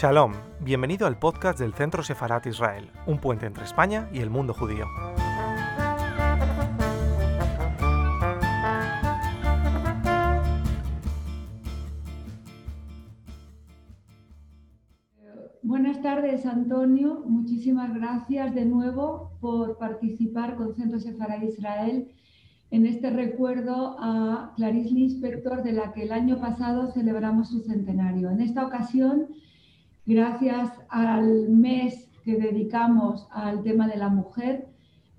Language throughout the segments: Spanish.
Shalom, bienvenido al podcast del Centro Sefarat Israel, un puente entre España y el mundo judío. Buenas tardes, Antonio. Muchísimas gracias de nuevo por participar con Centro Sefarat Israel en este recuerdo a Clarice Lispector, de la que el año pasado celebramos su centenario. En esta ocasión, gracias al mes que dedicamos al tema de la mujer,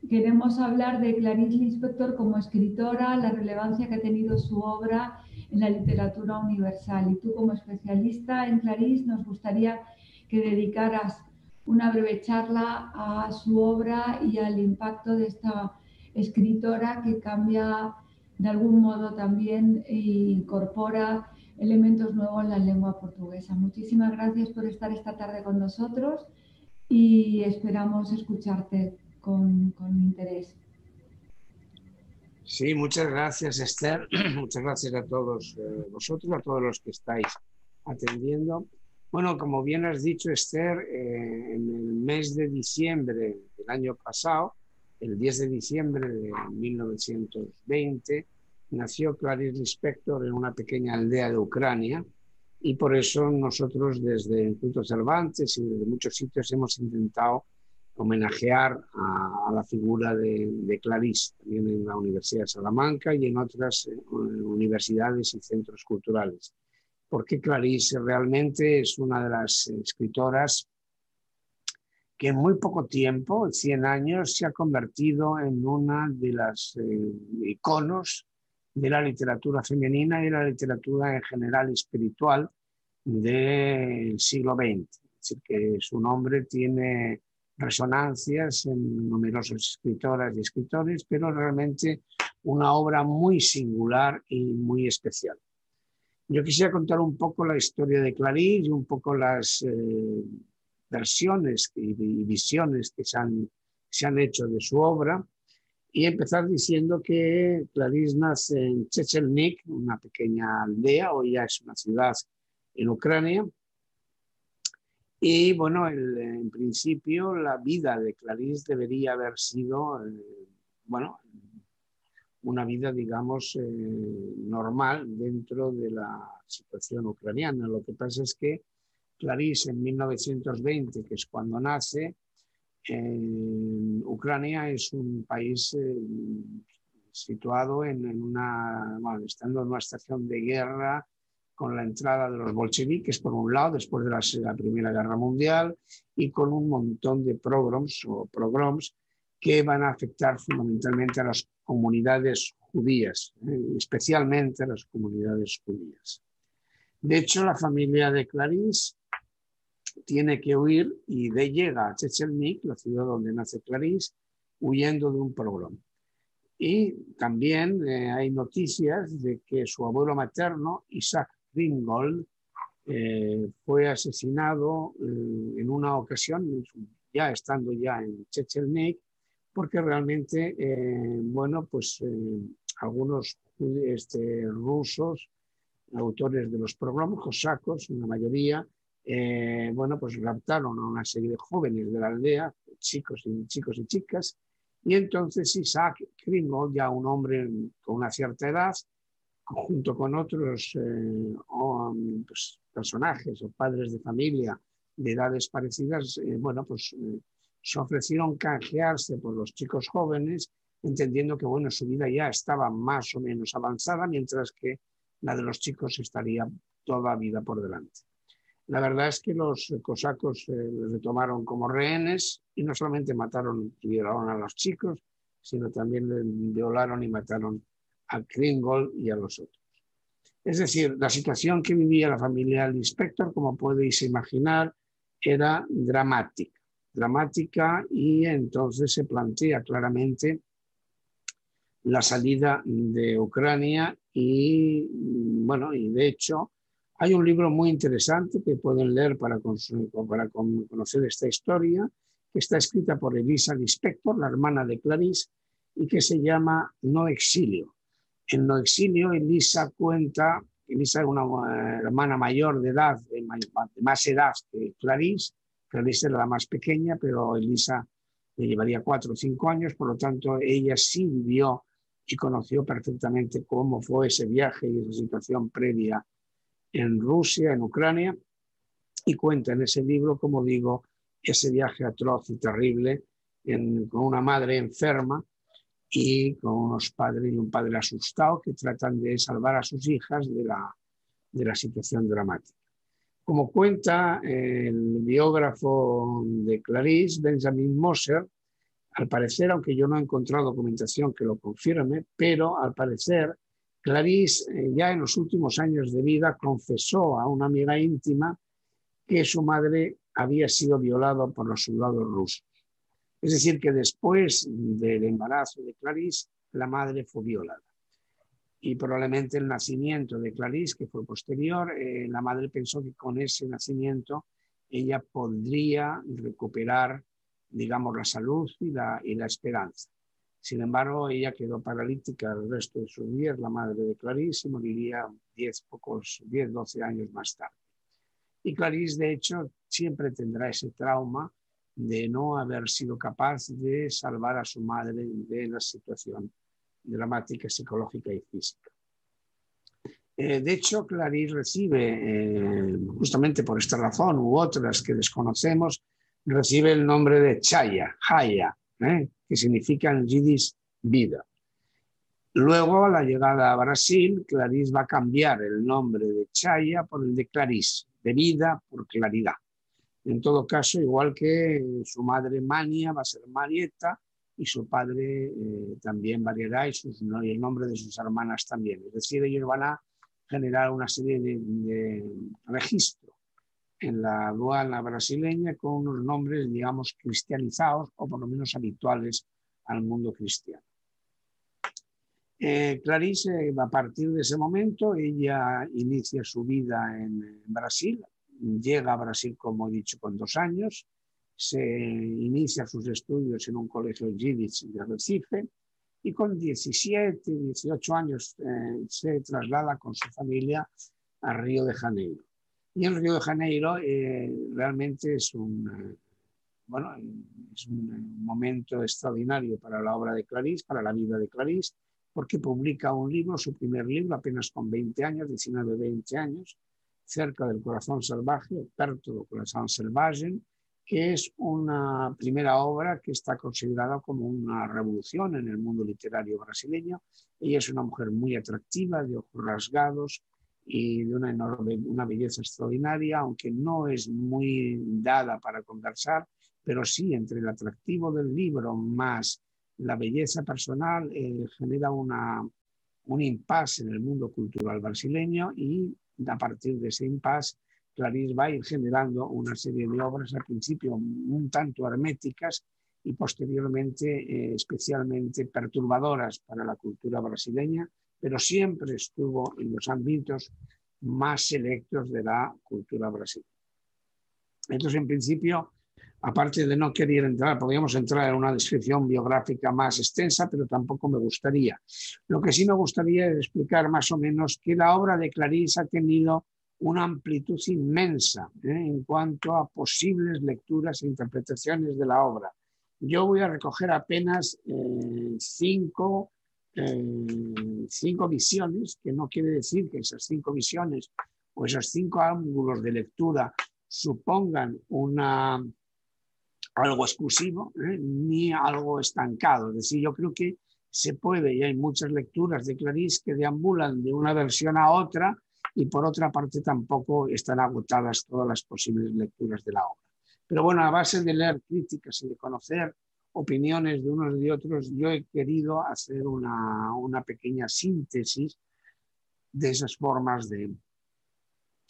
queremos hablar de Clarice Lispector como escritora, la relevancia que ha tenido su obra en la literatura universal. Y tú como especialista en Clarice nos gustaría que dedicaras una breve charla a su obra y al impacto de esta escritora que cambia de algún modo también e incorpora elementos nuevos en la lengua portuguesa. Muchísimas gracias por estar esta tarde con nosotros y esperamos escucharte con, interés. Sí, muchas gracias Esther, muchas gracias a todos eh, vosotros, a todos los que estáis atendiendo. Bueno, como bien has dicho Esther, eh, en el mes de diciembre del año pasado el 10 de diciembre de 1920 nació Clarice Lispector en una pequeña aldea de Ucrania y por eso nosotros desde el Instituto Cervantes y desde muchos sitios hemos intentado homenajear a, la figura de, Clarice, también en la Universidad de Salamanca y en otras eh, universidades y centros culturales. Porque Clarice realmente es una de las escritoras que en muy poco tiempo, en 100 años, se ha convertido en una de las eh, iconos de la literatura femenina y de la literatura en general espiritual del siglo XX. Es decir, que su nombre tiene resonancias en numerosas escritoras y escritores, pero realmente una obra muy singular y muy especial. Yo quisiera contar un poco la historia de Clarice y un poco las eh, versiones y, visiones que se han hecho de su obra y empezar diciendo que Clarice nace en Chechelnik, una pequeña aldea, hoy ya es una ciudad en Ucrania. Y bueno, en principio la vida de Clarice debería haber sido, eh, bueno, una vida, digamos, eh, normal dentro de la situación ucraniana. Lo que pasa es que Clarice en 1920, que es cuando nace, en Ucrania es un país eh, situado en, una, bueno, estando en una estación de guerra con la entrada de los bolcheviques por un lado, después de la, Primera Guerra Mundial, y con un montón de pogroms o pogroms que van a afectar fundamentalmente a las comunidades judías, eh, especialmente a las comunidades judías. De hecho, la familia de Clarice tiene que huir y de llega a Chechelnik, la ciudad donde nace Clarice, huyendo de un programa. Y también eh, hay noticias de que su abuelo materno, Isaac Ringgold, eh, fue asesinado eh, en una ocasión, ya estando ya en Chechelnik, porque realmente, bueno, pues algunos este, rusos, autores de los programas cosacos, una mayoría, eh, bueno, pues raptaron a una serie de jóvenes de la aldea, chicos y, chicos y chicas, y entonces Isaac Kringle, ya un hombre con una cierta edad, junto con otros eh, pues, personajes o padres de familia de edades parecidas, eh, bueno, pues se ofrecieron canjearse por los chicos jóvenes, entendiendo que, bueno, su vida ya estaba más o menos avanzada, mientras que la de los chicos estaría toda vida por delante. La verdad es que los cosacos eh, les tomaron como rehenes y no solamente mataron y violaron a los chicos, sino también violaron y mataron a Kringol y a los otros. Es decir, la situación que vivía la familia del inspector, como podéis imaginar, era dramática. Dramática y entonces se plantea claramente la salida de Ucrania y, bueno, y de hecho, hay un libro muy interesante que pueden leer para, conocer esta historia, que está escrita por Elisa Lispector, la hermana de Clarice, y que se llama No Exilio. En No Exilio, Elisa cuenta, Elisa es una eh, hermana mayor de edad, de más edad que, Clarice. Clarice era la más pequeña, pero Elisa le llevaría cuatro o cinco años, por lo tanto ella sí vivió y conoció perfectamente cómo fue ese viaje y esa situación previa en Rusia, en Ucrania, y cuenta en ese libro, como digo, ese viaje atroz y terrible con una madre enferma y con unos padres y un padre asustado que tratan de salvar a sus hijas de la, de la situación dramática. Como cuenta el biógrafo de Clarice, Benjamin Moser, al parecer, aunque yo no he encontrado documentación que lo confirme, pero al parecer Clarice eh, ya en los últimos años de vida confesó a una amiga íntima que su madre había sido violada por los soldados rusos. Es decir, que después del embarazo de Clarice, la madre fue violada. Y probablemente el nacimiento de Clarice, que fue posterior, eh, la madre pensó que con ese nacimiento ella podría recuperar, digamos, la salud y la, y la esperanza. Sin embargo, ella quedó paralítica el resto de sus días, la madre de Clarice, y moriría 10, pocos, 10, 12 años más tarde. Y Clarice, de hecho, siempre tendrá ese trauma de no haber sido capaz de salvar a su madre de la situación dramática psicológica y física. Eh, de hecho, Clarice recibe, eh, justamente por esta razón u otras que desconocemos, recibe el nombre de Chaya, Haya, eh, que significa en yiddish vida. Luego, a la llegada a Brasil, Clarice va a cambiar el nombre de Chaya por el de Clarice, de vida por claridad. En todo caso, igual que su madre Mania va a ser Marieta y su padre eh, también variará y, el nombre de sus hermanas también. Es decir, ellos van a generar una serie de, de registros en la aduana brasileña con unos nombres, digamos, cristianizados o por lo menos habituales al mundo cristiano. Eh, Clarice, a partir de ese momento, ella inicia su vida en Brasil, llega a Brasil, como he dicho, con dos años, se inicia sus estudios en un colegio yiddish de Recife y con 17, 18 años eh, se traslada con su familia a Río de Janeiro. Y en Río de Janeiro eh, realmente es un, bueno, es un momento extraordinario para la obra de Clarice, para la vida de Clarice, porque publica un libro, su primer libro, apenas con 20 años, 19, 20 años, cerca del corazón salvaje, Perto del corazón salvaje, que es una primera obra que está considerada como una revolución en el mundo literario brasileño. Ella es una mujer muy atractiva, de ojos rasgados y de una, enorme, una belleza extraordinaria, aunque no es muy dada para conversar, pero sí entre el atractivo del libro más la belleza personal eh, genera una, un impasse en el mundo cultural brasileño y a partir de ese impasse, Clarice va a ir generando una serie de obras al principio un tanto herméticas y posteriormente eh, especialmente perturbadoras para la cultura brasileña, pero siempre estuvo en los ámbitos más selectos de la cultura brasileña. Entonces, en principio, aparte de no querer entrar, podríamos entrar en una descripción biográfica más extensa, pero tampoco me gustaría. Lo que sí me gustaría es explicar más o menos que la obra de Clarice ha tenido una amplitud inmensa ¿eh? en cuanto a posibles lecturas e interpretaciones de la obra. Yo voy a recoger apenas eh, cinco, eh, cinco visiones, que no quiere decir que esas cinco visiones o esos cinco ángulos de lectura supongan una, algo exclusivo ¿eh? ni algo estancado. Es decir, yo creo que se puede, y hay muchas lecturas de Clarice que deambulan de una versión a otra y por otra parte tampoco están agotadas todas las posibles lecturas de la obra. Pero bueno, a base de leer críticas y de conocer opiniones de unos y de otros, yo he querido hacer una, una pequeña síntesis de esas formas de,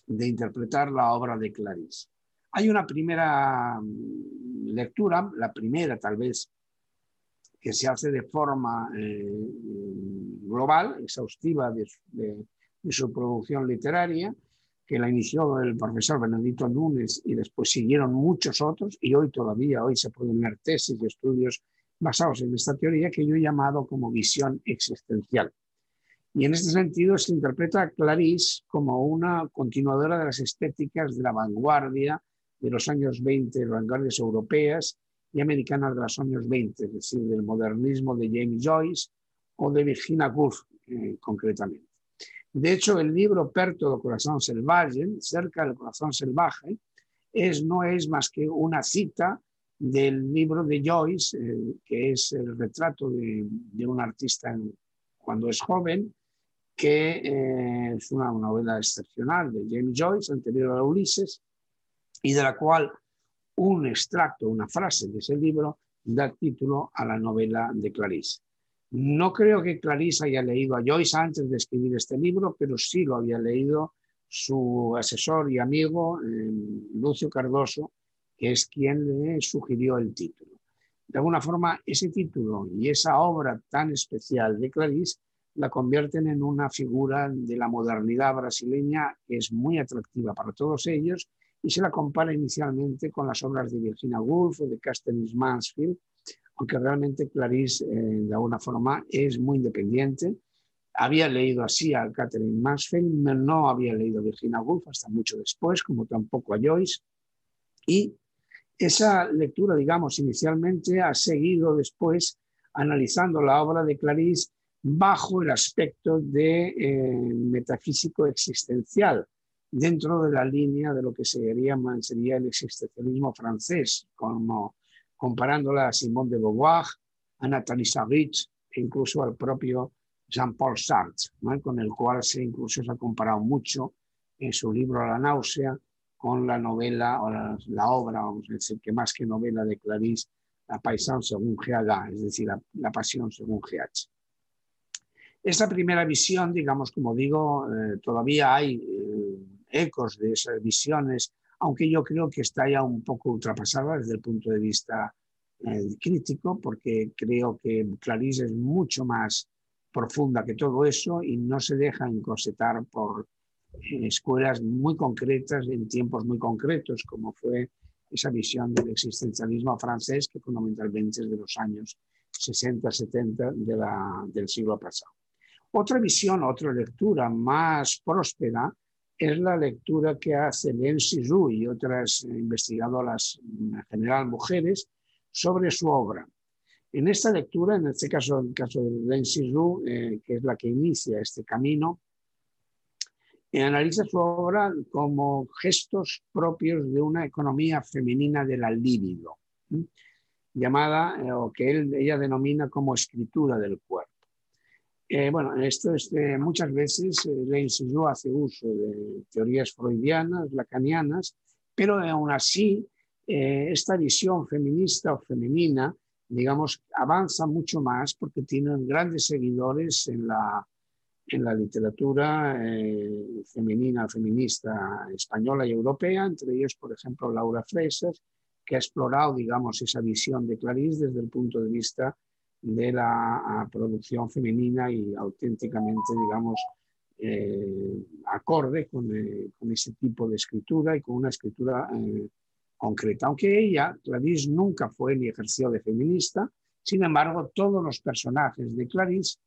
de interpretar la obra de Clarice. Hay una primera mm, lectura, la primera tal vez, que se hace de forma eh, global, exhaustiva de, su producción literaria, que la inició el profesor Benedito Núñez y después siguieron muchos otros, y hoy todavía, hoy se pueden leer tesis y estudios basados en esta teoría que yo he llamado como visión existencial. Y en este sentido se interpreta a Clarice como una continuadora de las estéticas de la vanguardia de los años 20, las vanguardias europeas y americanas de los años 20, es decir, del modernismo de James Joyce o de Virginia Woolf eh, concretamente. De hecho, el libro Perto del corazón salvaje, cerca del corazón salvaje, es, no es más que una cita del libro de Joyce, eh, que es el retrato de, un artista cuando es joven, que eh, es una novela excepcional de James Joyce, anterior a Ulises, y de la cual un extracto, una frase de ese libro da título a la novela de Clarice. No creo que Clarice haya leído a Joyce antes de escribir este libro, pero sí lo había leído su asesor y amigo eh, Lucio Cardoso, que es quien le sugirió el título. De alguna forma, ese título y esa obra tan especial de Clarice la convierten en una figura de la modernidad brasileña que es muy atractiva para todos ellos y se la compara inicialmente con las obras de Virginia Woolf o de Castells Mansfield, aunque realmente Clarice eh, de alguna forma es muy independiente. Había leído así a Catherine Mansfield, no había leído a Virginia Woolf hasta mucho después, como tampoco a Joyce, y esa lectura, digamos, inicialmente ha seguido después analizando la obra de Clarice bajo el aspecto de eh, metafísico existencial, dentro de la línea de lo que sería, sería el existencialismo francés, como comparándola a Simone de Beauvoir, a Nathalie Sartre e incluso al propio Jean-Paul Sartre, con el cual se incluso ha comparado mucho en su libro La náusea con la novela o la, obra, vamos a decir que más que novela de Clarice, La Paysanne según G.H., es decir, la, pasión según G.H. Esta primera visión, digamos, como digo, eh, todavía hay eh, ecos de esas visiones, aunque yo creo que está ya un poco ultrapasada desde el punto de vista eh, crítico, porque creo que Clarice es mucho más profunda que todo eso y no se deja encorsetar por escuelas muy concretas en tiempos muy concretos, como fue esa visión del existencialismo francés que fundamentalmente es de los años 60, 70 de del siglo pasado. Otra visión, otra lectura más próspera es la lectura que hace Len Sizhu y otras investigadoras, en general mujeres, sobre su obra. En esta lectura, en este caso, el caso de Len Sizhu, eh, que es la que inicia este camino, analiza su obra como gestos propios de una economía femenina de la libido, llamada, eh, o que ella denomina como escritura del cuerpo. Eh, bueno, esto es, muchas veces eh, Lane hace uso de teorías freudianas, lacanianas, pero aún así eh, esta visión feminista o femenina, digamos, avanza mucho más porque tienen grandes seguidores en la, en la literatura eh, femenina, feminista española y europea, entre ellos, por ejemplo, Laura Fresas, que ha explorado, digamos, esa visión de Clarice desde el punto de vista de la producción femenina y auténticamente, digamos, eh, acorde con, eh, con, ese tipo de escritura y con una escritura concreta. Aunque ella, Clarice, nunca fue ni ejerció de feminista, sin embargo, todos los personajes de Clarice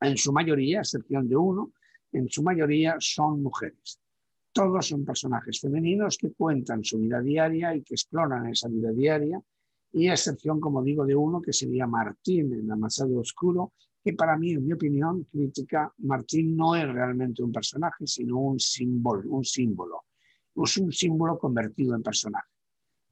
en su mayoría, a excepción de uno, en su mayoría son mujeres. Todos son personajes femeninos que cuentan su vida diaria y que exploran esa vida diaria, y a excepción, como digo, de uno que sería Martín en Amasado Oscuro, que para mí, en mi opinión crítica, Martín no es realmente un personaje, sino un símbolo, un símbolo. Es un símbolo convertido en personaje.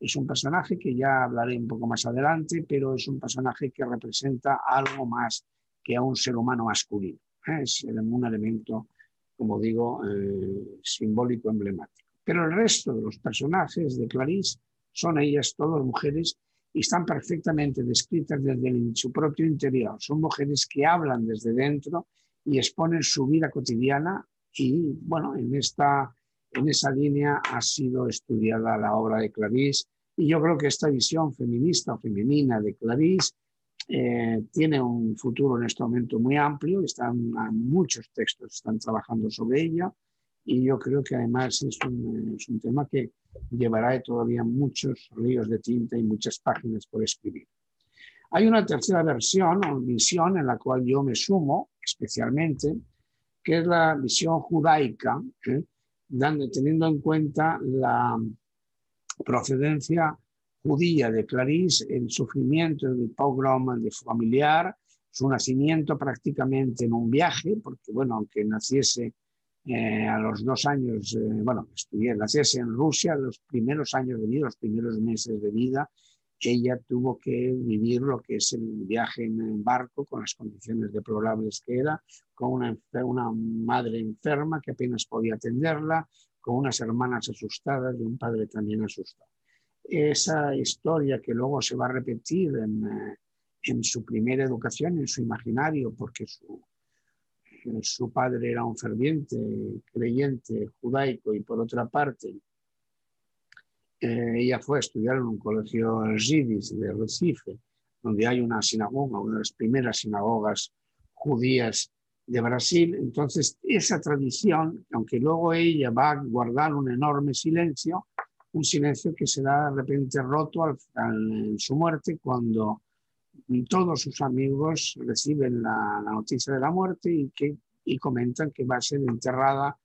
Es un personaje que ya hablaré un poco más adelante, pero es un personaje que representa algo más que a un ser humano masculino. Es un elemento, como digo, eh, simbólico, emblemático. Pero el resto de los personajes de Clarice son ellas todas mujeres y están perfectamente descritas desde su propio interior. Son mujeres que hablan desde dentro y exponen su vida cotidiana y, bueno, en, esta, en esa línea ha sido estudiada la obra de Clarice y yo creo que esta visión feminista o femenina de Clarice eh, tiene un futuro en este momento muy amplio, están muchos textos están trabajando sobre ella y yo creo que además es un, es un tema que llevará todavía muchos ríos de tinta y muchas páginas por escribir. Hay una tercera versión o visión en la cual yo me sumo especialmente, que es la visión judaica, ¿eh? Dando, teniendo en cuenta la, procedencia judía de Clarice, el sufrimiento del pogrom de familiar, su nacimiento prácticamente en un viaje, porque bueno, aunque naciese eh, a los dos años, eh, bueno, estudié, naciese en Rusia, los primeros años de vida, los primeros meses de vida, ella tuvo que vivir lo que es el viaje en barco con las condiciones deplorables que era, con una, una madre enferma que apenas podía atenderla, con unas hermanas asustadas y un padre también asustado. Esa historia que luego se va a repetir en, eh, en su primera educación, en su imaginario, porque su, su padre era un ferviente creyente judaico y por otra parte eh, ella fue a estudiar en un colegio Yiddish de Recife, donde hay una sinagoga, una de las primeras sinagogas judías de Brasil. Entonces, esa tradición, aunque luego ella va a guardar un enorme silencio, un silencio que será de repente roto al, en su muerte cuando todos sus amigos reciben la, noticia de la muerte y, que, y comentan que va a ser enterrada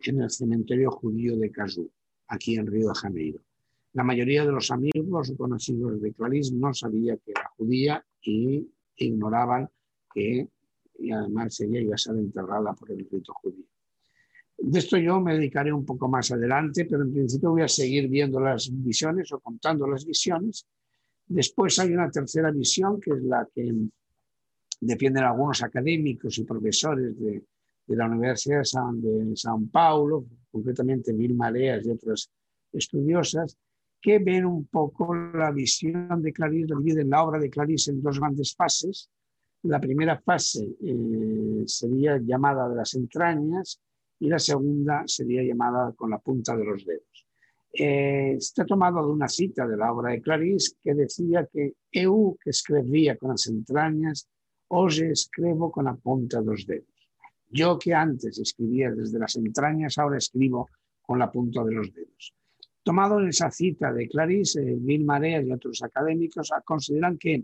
en el cementerio judío de Cazú, aquí en Río de Janeiro. La mayoría de los amigos o conocidos de Clarice no sabía que era judía y ignoraban que y además ella iba a ser enterrada por el rito judío. De esto yo me dedicaré un poco más adelante, pero en principio voy a seguir viendo las visiones o contando las visiones. Después hay una tercera visión, que es la que defienden algunos académicos y profesores de, de la Universidad de San, Paulo, concretamente Vilma Areas y otras estudiosas, que ven un poco la visión de Clarice, la obra de Clarice en dos grandes fases. La primera fase eh, sería llamada de las entrañas y la segunda sería llamada con la punta de los dedos. Eh, está tomado de una cita de la obra de Clarice que decía que eu que escribía con las entrañas, hoy escribo con la punta de los dedos. Yo que antes escribía desde las entrañas, ahora escribo con la punta de los dedos. Tomado en esa cita de Clarice, Bill Marea y otros académicos consideran que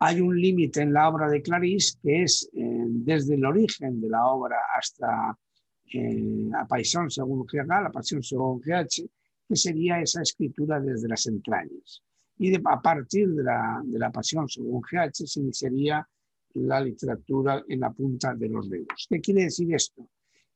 hay un límite en la obra de Clarice que es eh, desde el origen de la obra hasta eh, la pasión según GH, la pasión según GH, que sería esa escritura desde las entrañas. Y a partir de la, de la pasión según GH se iniciaría la literatura en la punta de los dedos. ¿Qué quiere decir esto?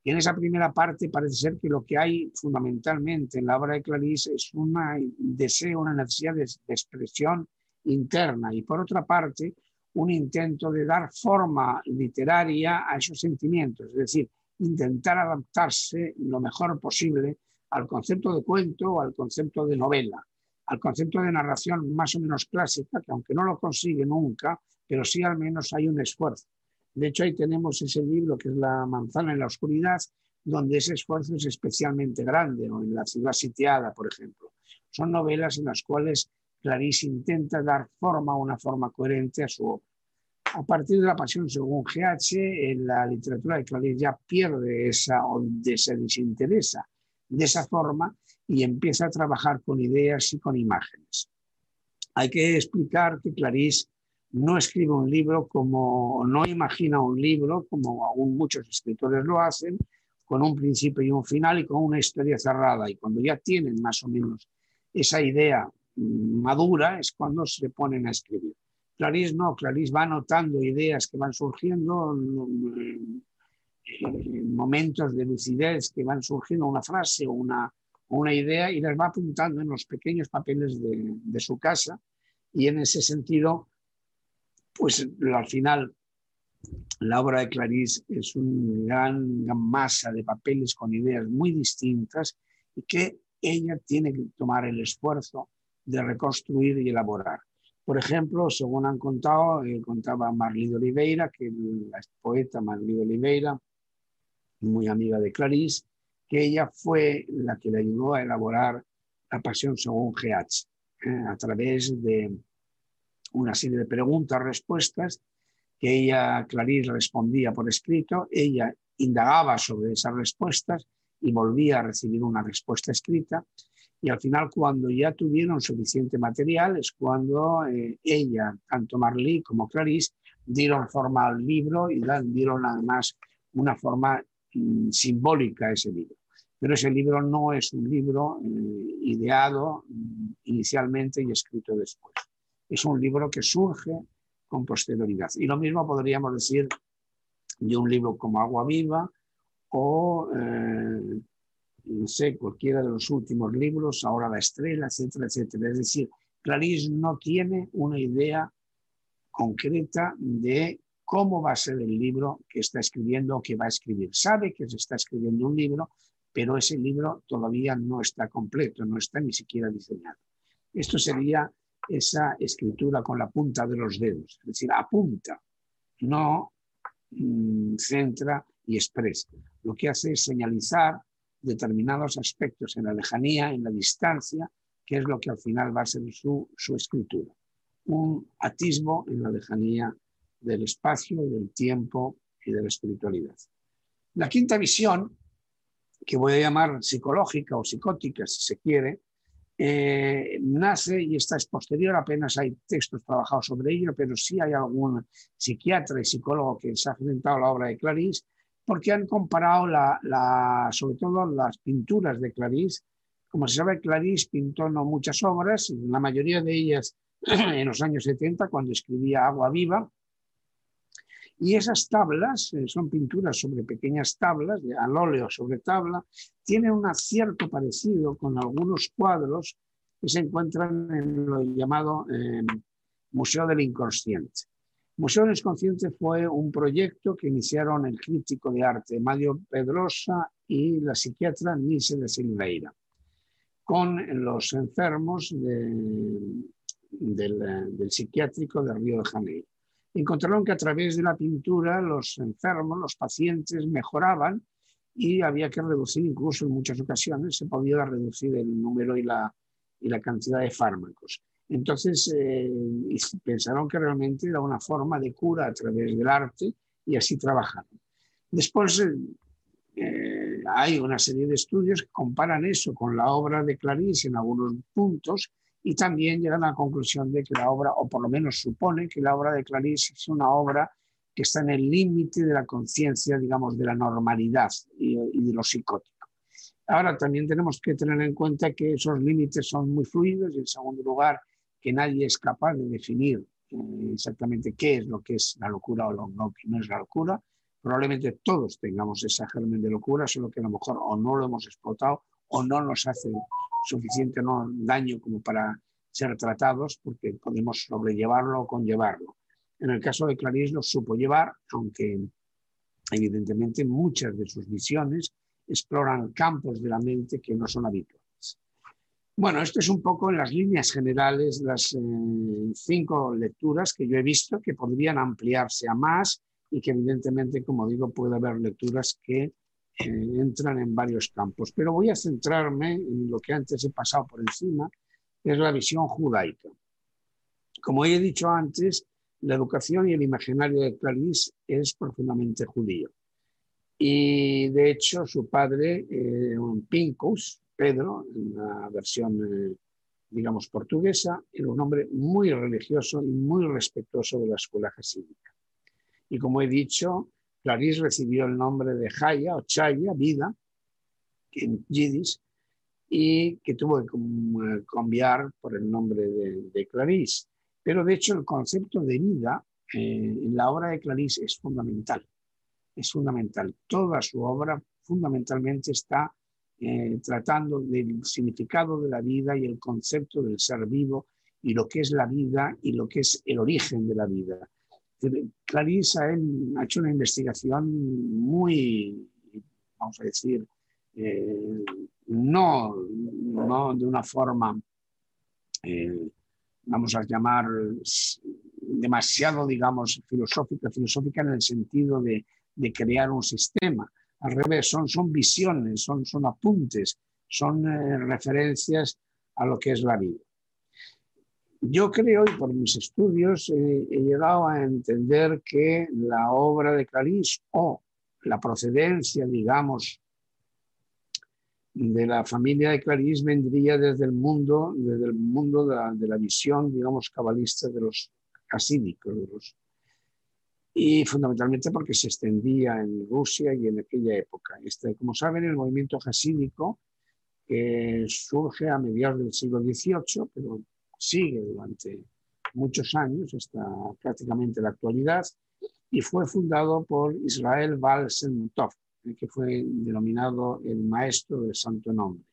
Y en esa primera parte parece ser que lo que hay fundamentalmente en la obra de Clarice es un deseo, una necesidad de, expresión interna y por otra parte un intento de dar forma literaria a esos sentimientos, es decir, intentar adaptarse lo mejor posible al concepto de cuento o al concepto de novela, al concepto de narración más o menos clásica, que aunque no lo consigue nunca, pero sí al menos hay un esfuerzo. De hecho, ahí tenemos ese libro que es La manzana en la oscuridad, donde ese esfuerzo es especialmente grande, o en La ciudad sitiada, por ejemplo. Son novelas en las cuales Clarice intenta dar forma, una forma coherente a su obra. A partir de la pasión según GH, en la literatura de Clarice ya pierde esa o se desinteresa de esa forma y empieza a trabajar con ideas y con imágenes. Hay que explicar que Clarice no escribe un libro como, no imagina un libro como aún muchos escritores lo hacen, con un principio y un final y con una historia cerrada. Y cuando ya tienen más o menos esa idea mm, madura es cuando se ponen a escribir. Clarice no, Clarice va anotando ideas que van surgiendo, mm, momentos de lucidez que van surgiendo, una frase o una, una idea, y las va apuntando en los pequeños papeles de, de su casa. Y en ese sentido, pues al final la obra de Clarice es una gran, masa de papeles con ideas muy distintas y que ella tiene que tomar el esfuerzo de reconstruir y elaborar. Por ejemplo, según han contado, eh, contaba Marlí de Oliveira, que la poeta Marlí de Oliveira, muy amiga de Clarice, que ella fue la que le ayudó a elaborar La Pasión según GH, eh, a través de, una serie de preguntas-respuestas que ella, Clarice, respondía por escrito, ella indagaba sobre esas respuestas y volvía a recibir una respuesta escrita. Y al final, cuando ya tuvieron suficiente material, es cuando eh, ella, tanto Marley como Clarice, dieron forma al libro y dieron además una forma mm, simbólica a ese libro. pero ese libro no es un libro eh, ideado mm, inicialmente y escrito después. Es un libro que surge con posterioridad. Y lo mismo podríamos decir de un libro como Agua Viva o, eh, no sé, cualquiera de los últimos libros, Ahora la Estrella, etcétera, etcétera. Es decir, Clarice no tiene una idea concreta de cómo va a ser el libro que está escribiendo o que va a escribir. Sabe que se está escribiendo un libro, pero ese libro todavía no está completo, no está ni siquiera diseñado. Esto sería esa escritura con la punta de los dedos, es decir, apunta, no mm, centra y expresa. Lo que hace es señalizar determinados aspectos en la lejanía, en la distancia, que es lo que al final va a ser su, escritura. Un atisbo en la lejanía del espacio, del tiempo y de la espiritualidad. La quinta visión, que voy a llamar psicológica o psicótica, si se quiere, eh, nace y esta es posterior, apenas hay textos trabajados sobre ello, pero sí hay algún psiquiatra y psicólogo que se ha enfrentado a la obra de Clarice, porque han comparado la, sobre todo las pinturas de Clarice. Como se sabe, Clarice pintó no muchas obras, la mayoría de ellas en los años 70, cuando escribía Agua Viva, y esas tablas, eh, son pinturas sobre pequeñas tablas, al óleo sobre tabla, tienen un cierto parecido con algunos cuadros que se encuentran en lo llamado em, Museo del Inconsciente. Museo del Inconsciente fue un proyecto que iniciaron el crítico de arte Mario Pedrosa y la psiquiatra Nise de Silveira, con los enfermos del, psiquiátrico de Río de Janeiro encontraron que a través de la pintura los enfermos, los pacientes mejoraban y había que reducir, incluso en muchas ocasiones se podía reducir el número y la cantidad de fármacos. Entonces eh, pensaron que realmente era una forma de cura a través del arte y así trabajaron. Después eh, eh, hay una serie de estudios que comparan eso con la obra de Clarice en algunos puntos y también llegan a la conclusión de que la obra, o por lo menos supone que la obra de Clarice es una obra que está en el límite de la conciencia, digamos, de la normalidad y, de lo psicótico. Ahora también tenemos que tener en cuenta que esos límites son muy fluidos y en segundo lugar que nadie es capaz de definir eh, exactamente qué es lo que es la locura o lo que no es la locura. Probablemente todos tengamos ese germen de locura, solo que a lo mejor o no lo hemos explotado o no nos hace suficiente daño como para ser tratados porque podemos sobrellevarlo o conllevarlo. En el caso de Clarice lo supo llevar, aunque evidentemente muchas de sus visiones exploran campos de la mente que no son habituales. Bueno, esto es un poco en las líneas generales las eh, cinco lecturas que yo he visto que podrían ampliarse a más y que evidentemente, como digo, puede haber lecturas que entran en varios campos. Pero voy a centrarme en lo que antes he pasado por encima, que es la visión judaica. Como he dicho antes, la educación y el imaginario de Clarice es profundamente judío. Y de hecho, su padre, eh, Pincus, Pedro, en la versión, eh, digamos, portuguesa, era un hombre muy religioso y muy respetuoso de la escuela jasídica. Y como he dicho, Clarice recibió el nombre de Jaya o Chaya, vida, en y que tuvo que cambiar por el nombre de, Clarice. Pero de hecho el concepto de vida eh, en la obra de Clarice es fundamental. Es fundamental. Toda su obra fundamentalmente está eh, tratando del significado de la vida y el concepto del ser vivo y lo que es la vida y lo que es el origen de la vida. Clarice ha hecho una investigación muy, vamos a decir, eh, no, no, de una forma, eh, vamos a llamar, demasiado, digamos, filosófica, filosófica en el sentido de, crear un sistema. Al revés, son, son visiones, son, son apuntes, son eh, referencias a lo que es la vida. Yo creo, y por mis estudios, eh, he llegado a entender que la obra de Clarice o la procedencia, digamos, de la familia de Clarice vendría desde el mundo, desde el mundo de la, visión, digamos, cabalista de los casídicos, y fundamentalmente porque se extendía en Rusia y en aquella época. Este, como saben, el movimiento jasídico que surge a mediados del siglo XVIII, pero sigue durante muchos años, hasta prácticamente la actualidad, y fue fundado por Israel Baal Tov, que fue denominado el maestro del santo nombre,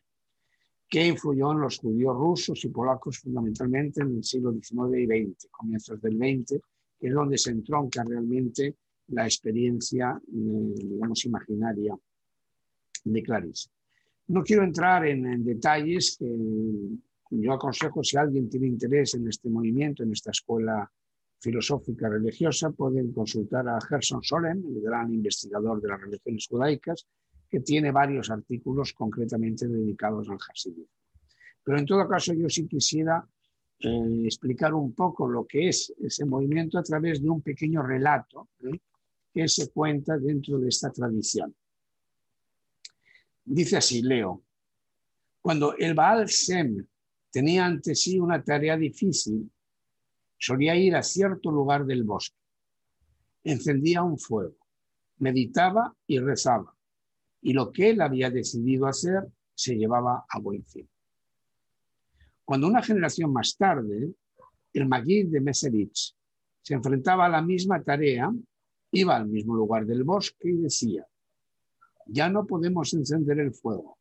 que influyó en los judíos rusos y polacos fundamentalmente en el siglo XIX y XX, comienzos del XX, es donde se entronca realmente la experiencia, eh, digamos, imaginaria de Clarice. No quiero entrar en, detalles que yo aconsejo si alguien tiene interés en este movimiento, en esta escuela filosófica religiosa, pueden consultar a Gerson Solem, el gran investigador de las religiones judaicas, que tiene varios artículos concretamente dedicados al hasidismo. Pero en todo caso yo sí quisiera eh, explicar un poco lo que es ese movimiento a través de un pequeño relato ¿eh? que se cuenta dentro de esta tradición. Dice así, leo, cuando el Baal Sem tenía ante sí una tarea difícil, solía ir a cierto lugar del bosque, encendía un fuego, meditaba y rezaba, y lo que él había decidido hacer se llevaba a buen fin. Cuando una generación más tarde, el Magid de Meserich se enfrentaba a la misma tarea, iba al mismo lugar del bosque y decía, ya no podemos encender el fuego,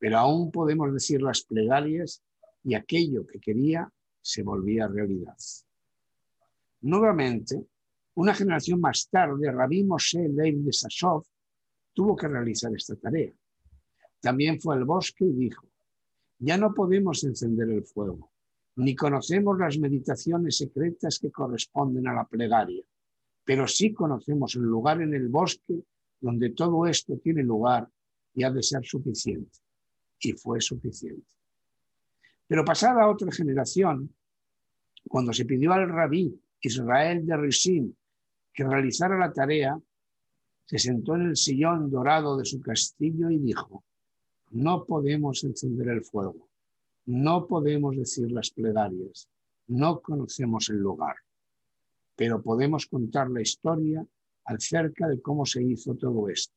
pero aún podemos decir las plegarias y aquello que quería se volvía realidad. Nuevamente, una generación más tarde, Rabbi Moshe Leib de Sasov tuvo que realizar esta tarea. También fue al bosque y dijo, ya no podemos encender el fuego, ni conocemos las meditaciones secretas que corresponden a la plegaria, pero sí conocemos el lugar en el bosque donde todo esto tiene lugar y ha de ser suficiente. Y fue suficiente. Pero pasada otra generación, cuando se pidió al rabí Israel de Rishim que realizara la tarea, se sentó en el sillón dorado de su castillo y dijo, no podemos encender el fuego, no podemos decir las plegarias, no conocemos el lugar, pero podemos contar la historia acerca de cómo se hizo todo esto.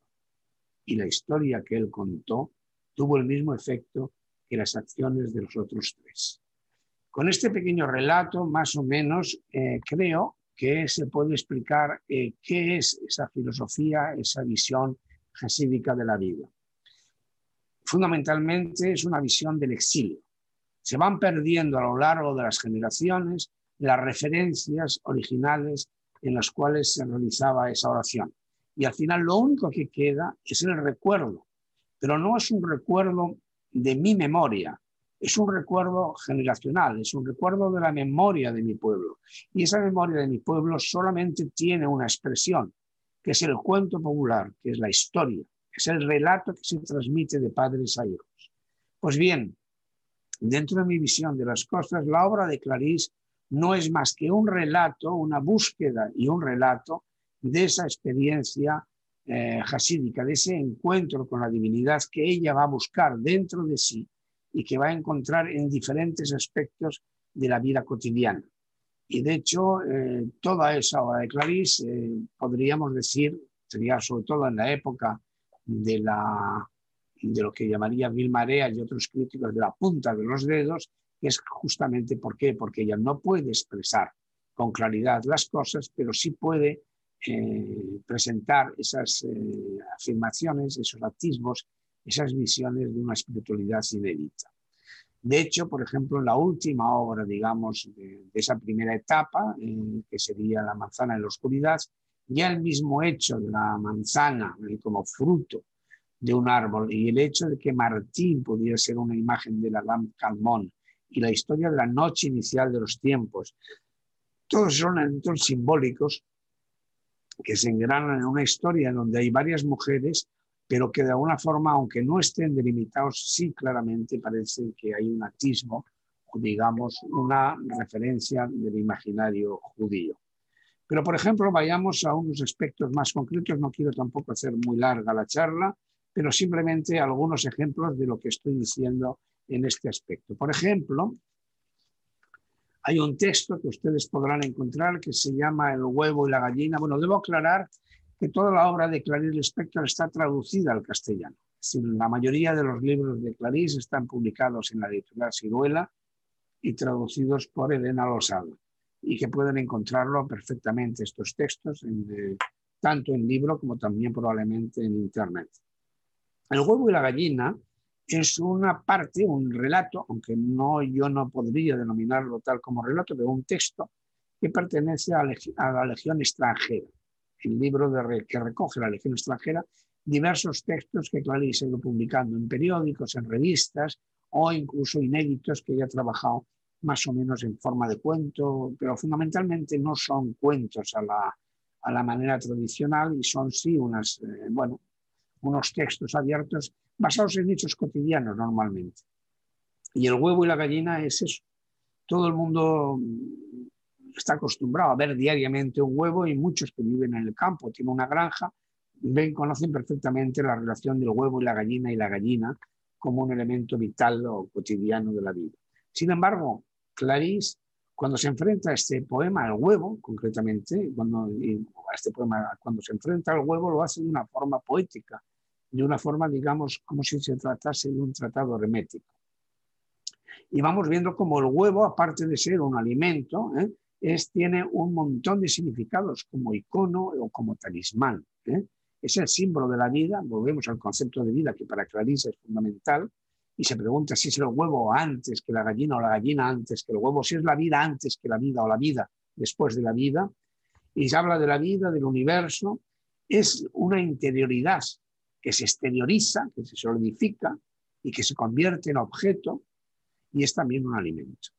Y la historia que él contó tuvo el mismo efecto que las acciones de los otros tres. Con este pequeño relato, más o menos, eh, creo que se puede explicar eh, qué es esa filosofía, esa visión jasídica de la vida. Fundamentalmente es una visión del exilio. Se van perdiendo a lo largo de las generaciones las referencias originales en las cuales se realizaba esa oración. Y al final lo único que queda es el recuerdo, pero no es un recuerdo de mi memoria, es un recuerdo generacional, es un recuerdo de la memoria de mi pueblo. Y esa memoria de mi pueblo solamente tiene una expresión, que es el cuento popular, que es la historia, es el relato que se transmite de padres a hijos. Pues bien, dentro de mi visión de las cosas, la obra de Clarice no es más que un relato, una búsqueda y un relato de esa experiencia eh, de ese encuentro con la divinidad que ella va a buscar dentro de sí y que va a encontrar en diferentes aspectos de la vida cotidiana. Y de hecho, eh, toda esa obra de Clarice, eh, podríamos decir, sería sobre todo en la época de, la, de lo que llamaría Bill Marea y otros críticos de la punta de los dedos, es justamente por qué, porque ella no puede expresar con claridad las cosas, pero sí puede eh, presentar esas eh, afirmaciones, esos atisbos, esas visiones de una espiritualidad inédita. De hecho, por ejemplo, en la última obra, digamos, de, esa primera etapa, eh, que sería La manzana en la oscuridad, ya el mismo hecho de la manzana como fruto de un árbol y el hecho de que Martín pudiera ser una imagen de la Lam Calmón y la historia de la noche inicial de los tiempos. Todos son eventos simbólicos que se engranan en una historia donde hay varias mujeres, pero que de alguna forma, aunque no estén delimitados, sí claramente parece que hay un atismo, digamos, una referencia del imaginario judío. Pero, por ejemplo, vayamos a unos aspectos más concretos. No quiero tampoco hacer muy larga la charla, pero simplemente algunos ejemplos de lo que estoy diciendo en este aspecto. Por ejemplo, Hay un texto que ustedes podrán encontrar que se llama El huevo y la gallina. Bueno, debo aclarar que toda la obra de Clarice Lispector está traducida al castellano. la mayoría de los libros de Clarice están publicados en la editorial Ciruela y traducidos por Elena Losada y que pueden encontrarlo perfectamente estos textos en, tanto en libro como también probablemente en internet. El huevo y la gallina es una parte, un relato, aunque no, yo no podría denominarlo tal como relato, pero un texto que pertenece a, la Legión extranjera, el libro de, que recoge la Legión extranjera, diversos textos que Clarice ha ido publicando en periódicos, en revistas o incluso inéditos que ella ha trabajado más o menos en forma de cuento, pero fundamentalmente no son cuentos a la, a la manera tradicional y son sí unas, eh, bueno, unos textos abiertos basados en hechos cotidianos normalmente. Y el huevo y la gallina es eso. Todo el mundo está acostumbrado a ver diariamente un huevo y muchos que viven en el campo, tienen una granja, ven, conocen perfectamente la relación del huevo y la gallina y la gallina como un elemento vital o cotidiano de la vida. Sin embargo, Clarice, cuando se enfrenta a este poema al huevo, concretamente, cuando, este poema, cuando se enfrenta al huevo, lo hace de una forma poética, de una forma, digamos, como si se tratase de un tratado hermético. Y vamos viendo como el huevo, aparte de ser un alimento, ¿eh? es, tiene un montón de significados como icono o como talismán. ¿eh? Es el símbolo de la vida, volvemos al concepto de vida que para Clarice es fundamental, y se pregunta si es el huevo antes que la gallina o la gallina antes que el huevo, si es la vida antes que la vida o la vida después de la vida. Y se habla de la vida, del universo. Es una interioridad que se exterioriza, que se solidifica y que se convierte en objeto y es también un alimento.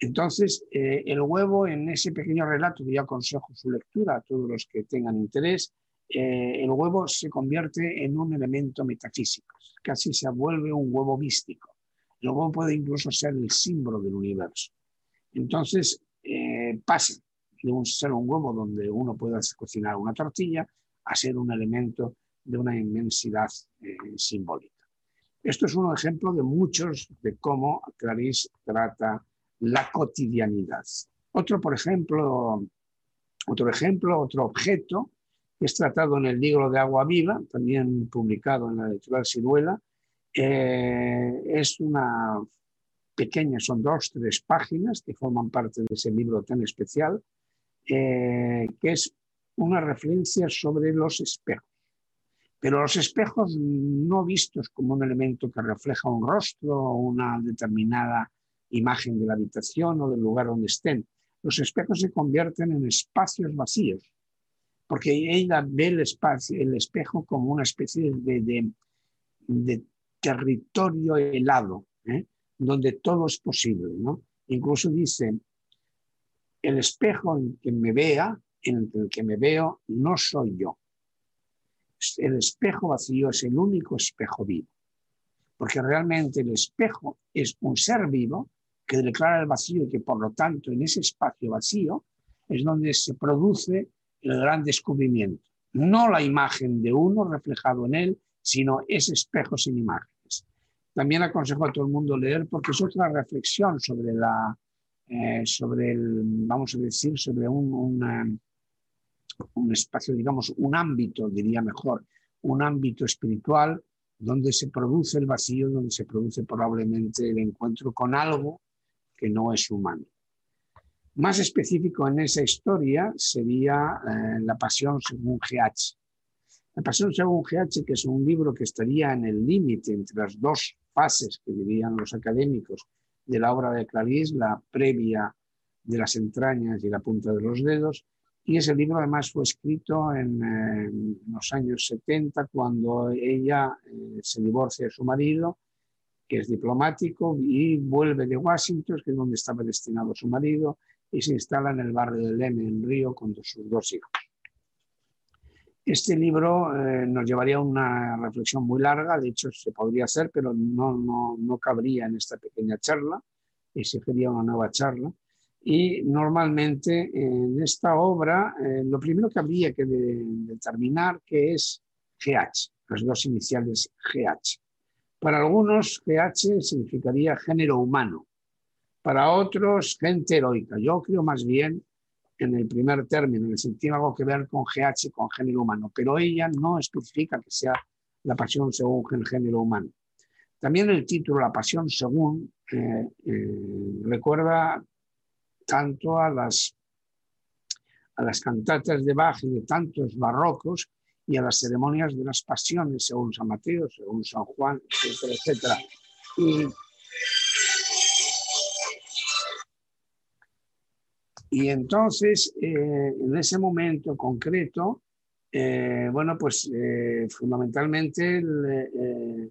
Entonces, eh, el huevo en ese pequeño relato, que yo aconsejo su lectura a todos los que tengan interés, eh, el huevo se convierte en un elemento metafísico, casi se vuelve un huevo místico. El huevo puede incluso ser el símbolo del universo. Entonces, eh, pasa de un, ser un huevo donde uno puede cocinar una tortilla a ser un elemento de una inmensidad eh, simbólica. Esto es un ejemplo de muchos de cómo Clarice trata la cotidianidad. Otro, por ejemplo, otro ejemplo, otro objeto es tratado en el libro de Agua Viva, también publicado en la editorial Ciruela. Eh, es una pequeña, son dos, tres páginas que forman parte de ese libro tan especial, eh, que es una referencia sobre los espejos. Pero los espejos no vistos como un elemento que refleja un rostro o una determinada imagen de la habitación o del lugar donde estén. Los espejos se convierten en espacios vacíos, porque ella ve el, espacio, el espejo como una especie de, territorio helado, ¿eh? donde todo es posible. Incluso dice, el espejo en que me vea, en el que me veo, no soy yo. El espejo vacío es el único espejo vivo, porque realmente el espejo es un ser vivo que declara el vacío y que por lo tanto en ese espacio vacío es donde se produce el gran descubrimiento. No la imagen de uno reflejado en él, sino ese espejo sin imágenes. También aconsejo a todo el mundo leer porque es otra reflexión sobre la, eh, sobre el, vamos a decir, sobre un, un espacio, digamos, un ámbito, diría mejor, un ámbito espiritual donde se produce el vacío, donde se produce probablemente el encuentro con algo que no es humano. Más específico en esa historia sería eh, La Pasión según GH. La Pasión según GH, que es un libro que estaría en el límite entre las dos fases que dirían los académicos de la obra de Clarice, la previa de las entrañas y la punta de los dedos. Y ese libro además fue escrito en, eh, los años 70, cuando ella eh, se divorcia de su marido, que es diplomático, y vuelve de Washington, que es donde estaba destinado su marido, y se instala en el barrio de Leme, en Río, con sus dos hijos. Este libro eh, nos llevaría a una reflexión muy larga, de hecho se podría hacer, pero no, no, no cabría en esta pequeña charla, exigiría una nueva charla. Y normalmente en esta obra eh, lo primero que habría que determinar que es GH, las dos iniciales GH. Para algunos GH significaría género humano, para otros gente heroica. Yo creo más bien en el primer término, en el sentido algo que ver con GH, con género humano, pero ella no especifica que sea la pasión según el género humano. También el título, La pasión según, eh, eh, recuerda tanto a las, a las cantatas de Bach y de tantos barrocos y a las ceremonias de las pasiones, según San Mateo, según San Juan, etcétera, etcétera. Y, y entonces, eh, en ese momento concreto, eh, bueno, pues eh, fundamentalmente el,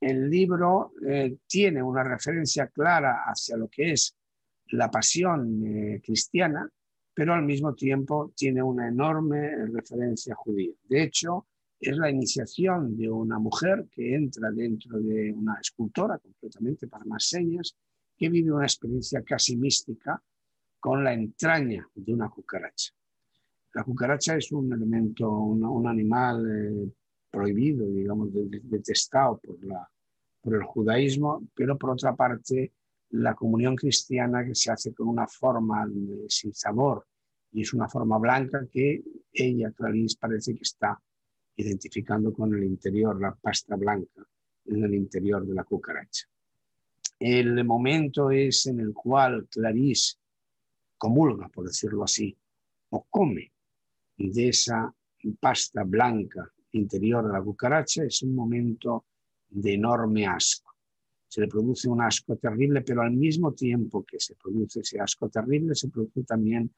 el libro tiene una referencia clara hacia lo que es la pasión cristiana, pero al mismo tiempo tiene una enorme referencia judía. De hecho, es la iniciación de una mujer que entra dentro de una escultora, completamente para más señas, que vive una experiencia casi mística con la entraña de una cucaracha. La cucaracha es un elemento, un, animal eh, prohibido, digamos, detestado por, la, por el judaísmo, pero por otra parte, la comunión cristiana que se hace con una forma sin sabor y es una forma blanca que ella, Clarice, parece que está identificando con el interior, la pasta blanca en el interior de la cucaracha. El momento es en el cual Clarice comulga, por decirlo así, o come de esa pasta blanca interior de la cucaracha, es un momento de enorme asco. Se le produce un asco terrible, pero al mismo tiempo que se produce ese asco terrible, se produce también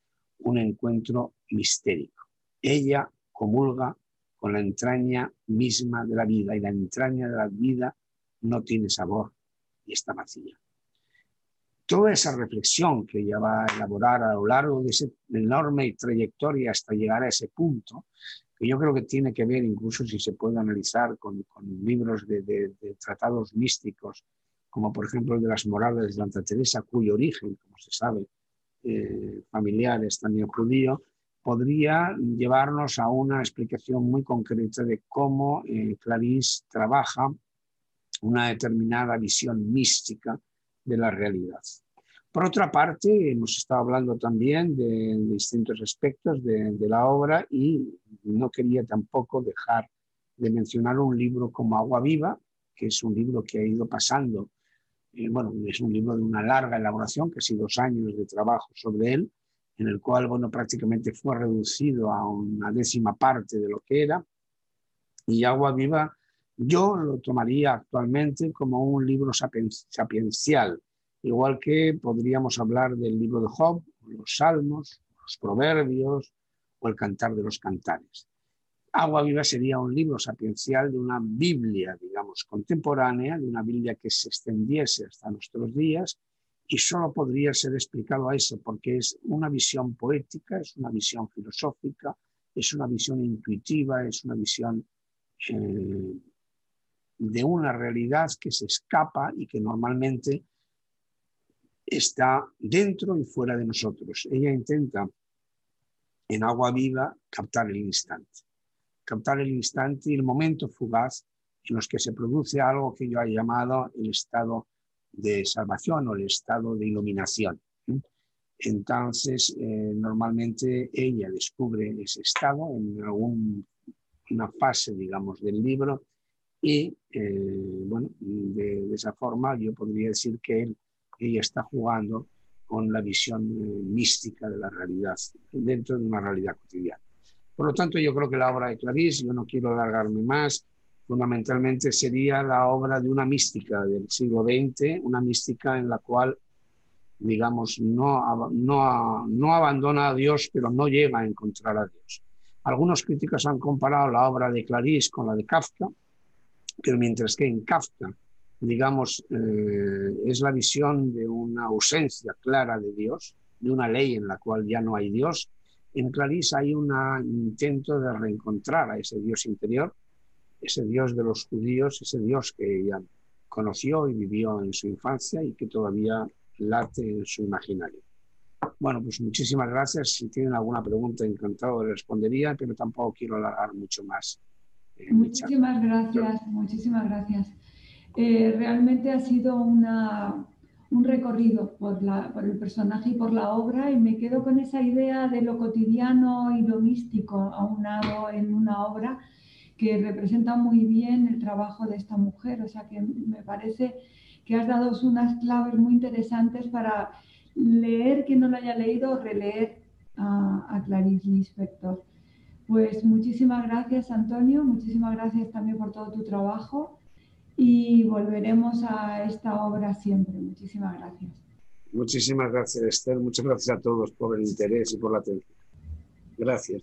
un encuentro mistérico. Ella comulga con la entraña misma de la vida y la entraña de la vida no tiene sabor y está vacía. Toda esa reflexión que ella va a elaborar a lo largo de esa enorme trayectoria hasta llegar a ese punto, que yo creo que tiene que ver incluso si se puede analizar con, libros de, tratados místicos, como por ejemplo el de las morales de Santa Teresa, cuyo origen, como se sabe, eh, familiares también judío, podría llevarnos a una explicación muy concreta de cómo eh, Clarice trabaja una determinada visión mística de la realidad. Por otra parte, hemos estado hablando también de, distintos aspectos de, la obra y no quería tampoco dejar de mencionar un libro como Agua Viva, que es un libro que ha ido pasando eh, bueno, es un libro de una larga elaboración, casi dos años de trabajo sobre él, en el cual, bueno, prácticamente fue reducido a una décima parte de lo que era. Y Agua Viva, yo lo tomaría actualmente como un libro sapiencial, igual que podríamos hablar del libro de Job, los Salmos, los Proverbios o el Cantar de los Cantares. Agua Viva sería un libro sapiencial de una Biblia, digamos, contemporánea, de una Biblia que se extendiese hasta nuestros días y solo podría ser explicado a eso porque es una visión poética, es una visión filosófica, es una visión intuitiva, es una visión eh, de una realidad que se escapa y que normalmente está dentro y fuera de nosotros. Ella intenta en agua viva captar el instante captar el instante y el momento fugaz en los que se produce algo que yo he llamado el estado de salvación o el estado de iluminación. Entonces, eh, normalmente ella descubre ese estado en alguna fase, digamos, del libro y, eh, bueno, de, esa forma yo podría decir que él, ella está jugando con la visión eh, mística de la realidad dentro de una realidad cotidiana. Por lo tanto, yo creo que la obra de Clarice, yo no quiero alargarme más, fundamentalmente sería la obra de una mística del siglo XX, una mística en la cual, digamos, no, no, no abandona a Dios, pero no llega a encontrar a Dios. Algunos críticos han comparado la obra de Clarice con la de Kafka, pero mientras que en Kafka, digamos, eh, es la visión de una ausencia clara de Dios, de una ley en la cual ya no hay Dios, en Clarice hay un intento de reencontrar a ese Dios interior, ese Dios de los judíos, ese Dios que ella conoció y vivió en su infancia y que todavía late en su imaginario. Bueno, pues muchísimas gracias. Si tienen alguna pregunta, encantado de respondería, pero tampoco quiero alargar mucho más. Muchísimas gracias, muchísimas gracias. Eh, realmente ha sido una, un recorrido por, por, el personaje y por la obra y me quedo con esa idea de lo cotidiano y lo místico aunado en una obra que representa muy bien el trabajo de esta mujer. O sea que me parece que has dado unas claves muy interesantes para leer quien no lo haya leído o releer a, a Clarice Lispector. Pues muchísimas gracias Antonio, muchísimas gracias también por todo tu trabajo y volveremos a esta obra siempre. Muchísimas gracias. Muchísimas gracias Esther, muchas gracias a todos por el interés y por la atención. Gracias.